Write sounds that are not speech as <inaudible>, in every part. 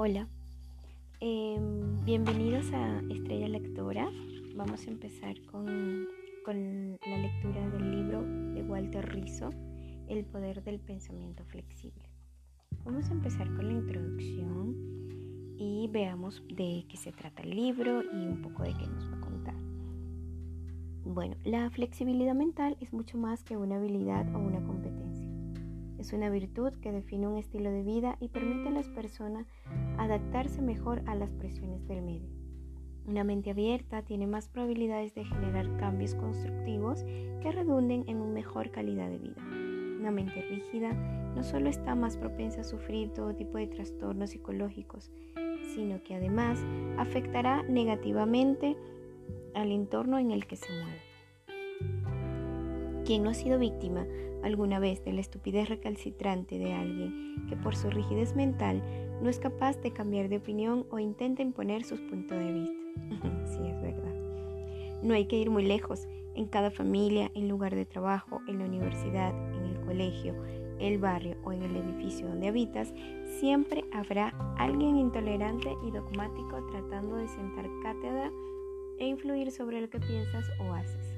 Hola, em, bienvenidos a Estrella Lectora. Vamos a empezar con, con, la lectura del libro de Walter Rizzo, El poder del pensamiento flexible. Vamos a empezar con la introducción y veamos de qué se trata el libro y un poco de qué nos va a contar. Bueno, la flexibilidad mental es mucho más que una habilidad o una competencia. Es una virtud que define un estilo de vida y permite a las personas adaptarse mejor a las presiones del medio. Una mente abierta tiene más probabilidades de generar cambios constructivos que redunden en una mejor calidad de vida. Una mente rígida no solo está más propensa a sufrir todo tipo de trastornos psicológicos, sino que además afectará negativamente al entorno en el que se mueve. ¿Quién no ha sido víctima alguna vez de la estupidez recalcitrante de alguien que por su rigidez mental no es capaz de cambiar de opinión o intenta imponer sus puntos de vista. <laughs> sí, es verdad. No hay que ir muy lejos. En cada familia, en lugar de trabajo, en la universidad, en el colegio, el barrio o en el edificio donde habitas, siempre habrá alguien intolerante y dogmático tratando de sentar cátedra e influir sobre lo que piensas o haces.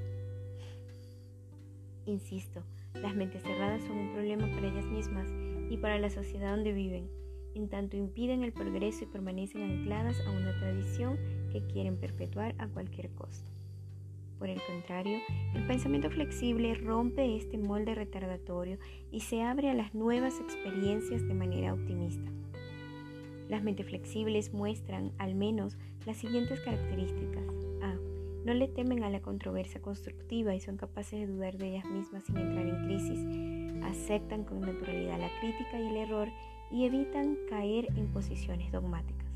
Insisto, las mentes cerradas son un problema para ellas mismas y para la sociedad donde viven, en tanto impiden el progreso y permanecen ancladas a una tradición que quieren perpetuar a cualquier costo. Por el contrario, el pensamiento flexible rompe este molde retardatorio y se abre a las nuevas experiencias de manera optimista. Las mentes flexibles muestran al menos las siguientes características. No le temen a la controversia constructiva y son capaces de dudar de ellas mismas sin entrar en crisis. Aceptan con naturalidad la crítica y el error y evitan caer en posiciones dogmáticas.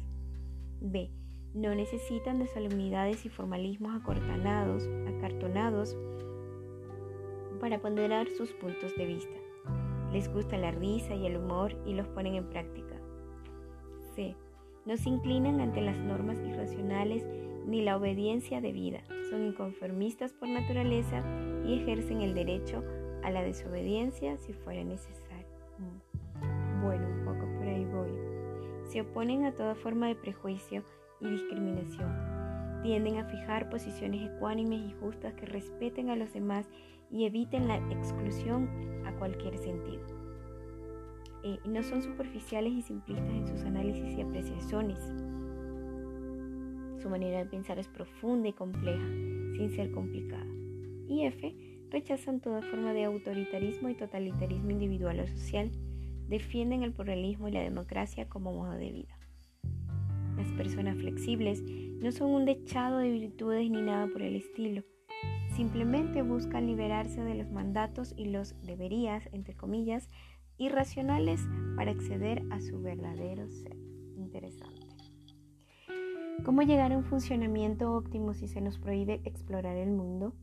B. No necesitan de solemnidades y formalismos acortanados, acartonados para ponderar sus puntos de vista. Les gusta la risa y el humor y los ponen en práctica. C. No se inclinan ante las normas irracionales ni la obediencia debida. Son inconformistas por naturaleza y ejercen el derecho a la desobediencia si fuera necesario. Mm. Bueno, un poco por ahí voy. Se oponen a toda forma de prejuicio y discriminación. Tienden a fijar posiciones ecuánimes y justas que respeten a los demás y eviten la exclusión a cualquier sentido. Eh, no son superficiales y simplistas en sus análisis y apreciaciones su manera de pensar es profunda y compleja, sin ser complicada. Y F rechazan toda forma de autoritarismo y totalitarismo individual o social, defienden el pluralismo y la democracia como modo de vida. Las personas flexibles no son un dechado de virtudes ni nada por el estilo. Simplemente buscan liberarse de los mandatos y los deberías, entre comillas, irracionales para acceder a su verdadero ser. Interesante. ¿Cómo llegar a un funcionamiento óptimo si se nos prohíbe explorar el mundo?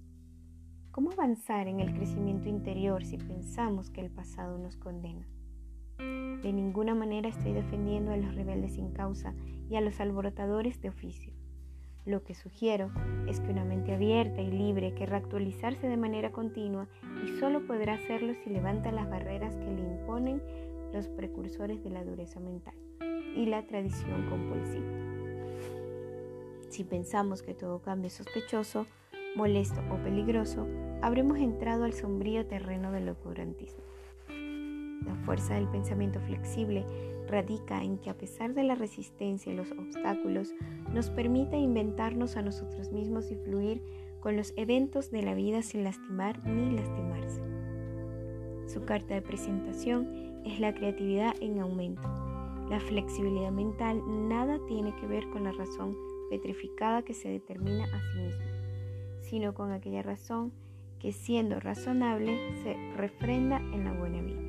¿Cómo avanzar en el crecimiento interior si pensamos que el pasado nos condena? De ninguna manera estoy defendiendo a los rebeldes sin causa y a los alborotadores de oficio. Lo que sugiero es que una mente abierta y libre querrá actualizarse de manera continua y solo podrá hacerlo si levanta las barreras que le imponen los precursores de la dureza mental y la tradición compulsiva. Si pensamos que todo cambio es sospechoso, molesto o peligroso, habremos entrado al sombrío terreno del oscurantismo. La fuerza del pensamiento flexible radica en que a pesar de la resistencia y los obstáculos, nos permite inventarnos a nosotros mismos y fluir con los eventos de la vida sin lastimar ni lastimarse. Su carta de presentación es la creatividad en aumento. La flexibilidad mental nada tiene que ver con la razón petrificada que se determina a sí misma, sino con aquella razón que siendo razonable se refrenda en la buena vida.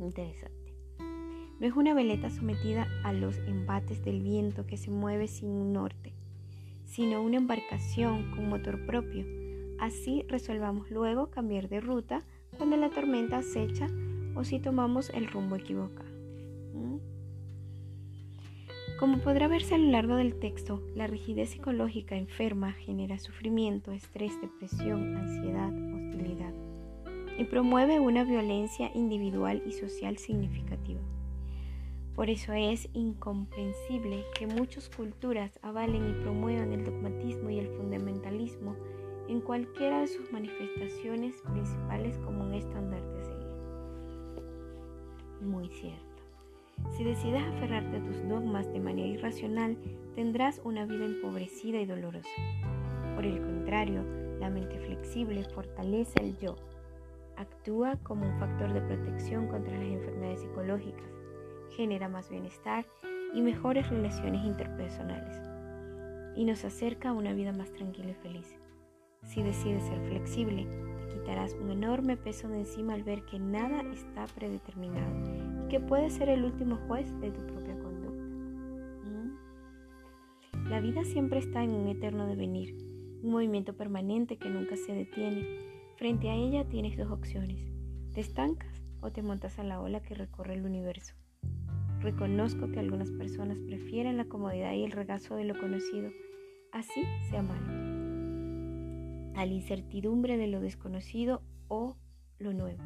Interesante. No es una veleta sometida a los embates del viento que se mueve sin un norte, sino una embarcación con motor propio. Así resolvamos luego cambiar de ruta cuando la tormenta acecha o si tomamos el rumbo equivocado. Como podrá verse a lo largo del texto, la rigidez psicológica enferma genera sufrimiento, estrés, depresión, ansiedad, hostilidad y promueve una violencia individual y social significativa. Por eso es incomprensible que muchas culturas avalen y promuevan el dogmatismo y el fundamentalismo en cualquiera de sus manifestaciones principales como un estandarte a seguir. Muy cierto. Si decides aferrarte a tus dogmas de manera irracional, tendrás una vida empobrecida y dolorosa. Por el contrario, la mente flexible fortalece el yo, actúa como un factor de protección contra las enfermedades psicológicas, genera más bienestar y mejores relaciones interpersonales, y nos acerca a una vida más tranquila y feliz. Si decides ser flexible, te quitarás un enorme peso de encima al ver que nada está predeterminado y que puedes ser el último juez de tu propia conducta. ¿Mm? La vida siempre está en un eterno devenir, un movimiento permanente que nunca se detiene. Frente a ella tienes dos opciones. Te estancas o te montas a la ola que recorre el universo. Reconozco que algunas personas prefieren la comodidad y el regazo de lo conocido, así sea malo a la incertidumbre de lo desconocido o lo nuevo.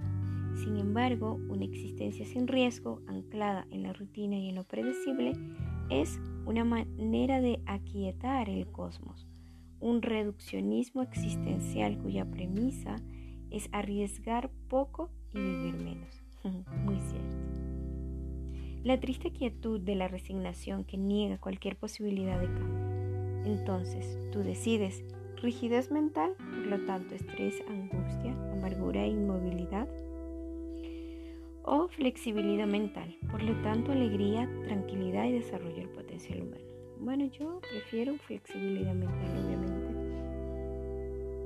Sin embargo, una existencia sin riesgo, anclada en la rutina y en lo predecible, es una manera de aquietar el cosmos, un reduccionismo existencial cuya premisa es arriesgar poco y vivir menos. <laughs> Muy cierto. La triste quietud de la resignación que niega cualquier posibilidad de cambio. Entonces, tú decides rigidez mental, por lo tanto estrés, angustia, amargura e inmovilidad. O flexibilidad mental, por lo tanto alegría, tranquilidad y desarrollo del potencial humano. Bueno, yo prefiero flexibilidad mental, obviamente.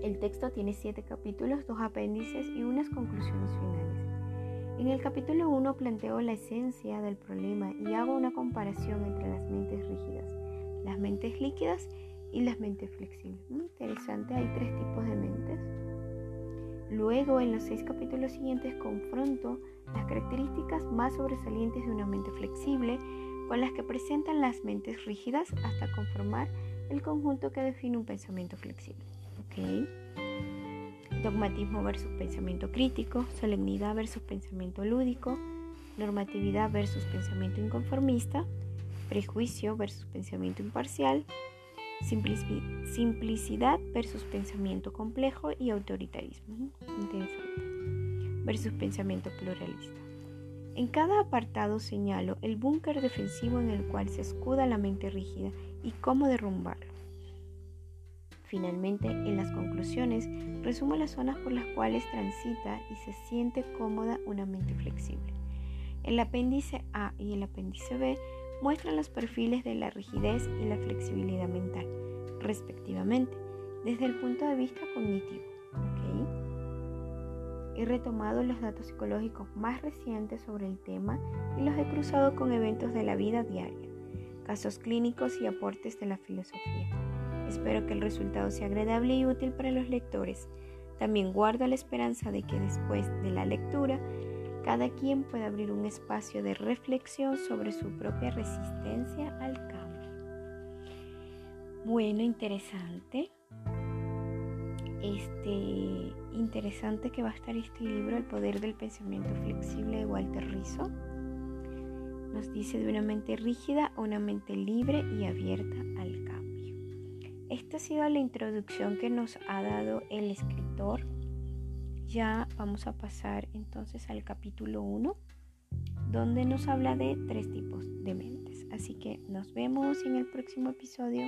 El texto tiene siete capítulos, dos apéndices y unas conclusiones finales. En el capítulo 1 planteo la esencia del problema y hago una comparación entre las mentes rígidas, las mentes líquidas y las mentes flexibles. Muy interesante, hay tres tipos de mentes. Luego, en los seis capítulos siguientes, confronto las características más sobresalientes de una mente flexible con las que presentan las mentes rígidas hasta conformar el conjunto que define un pensamiento flexible. ¿Okay? Dogmatismo versus pensamiento crítico, solemnidad versus pensamiento lúdico, normatividad versus pensamiento inconformista, prejuicio versus pensamiento imparcial, simplicidad versus pensamiento complejo y autoritarismo. Versus pensamiento pluralista. En cada apartado señalo el búnker defensivo en el cual se escuda la mente rígida y cómo derrumbarlo. Finalmente, en las conclusiones, resumo las zonas por las cuales transita y se siente cómoda una mente flexible. El apéndice A y el apéndice B muestran los perfiles de la rigidez y la flexibilidad mental, respectivamente, desde el punto de vista cognitivo. He retomado los datos psicológicos más recientes sobre el tema y los he cruzado con eventos de la vida diaria, casos clínicos y aportes de la filosofía. Espero que el resultado sea agradable y útil para los lectores. También guardo la esperanza de que después de la lectura cada quien puede abrir un espacio de reflexión sobre su propia resistencia al cambio. Bueno, interesante. Este interesante que va a estar este libro, El poder del pensamiento flexible de Walter Rizzo. Nos dice de una mente rígida a una mente libre y abierta al cambio. Esta ha sido la introducción que nos ha dado el escritor ya vamos a pasar entonces al capítulo 1, donde nos habla de tres tipos de mentes. Así que nos vemos en el próximo episodio.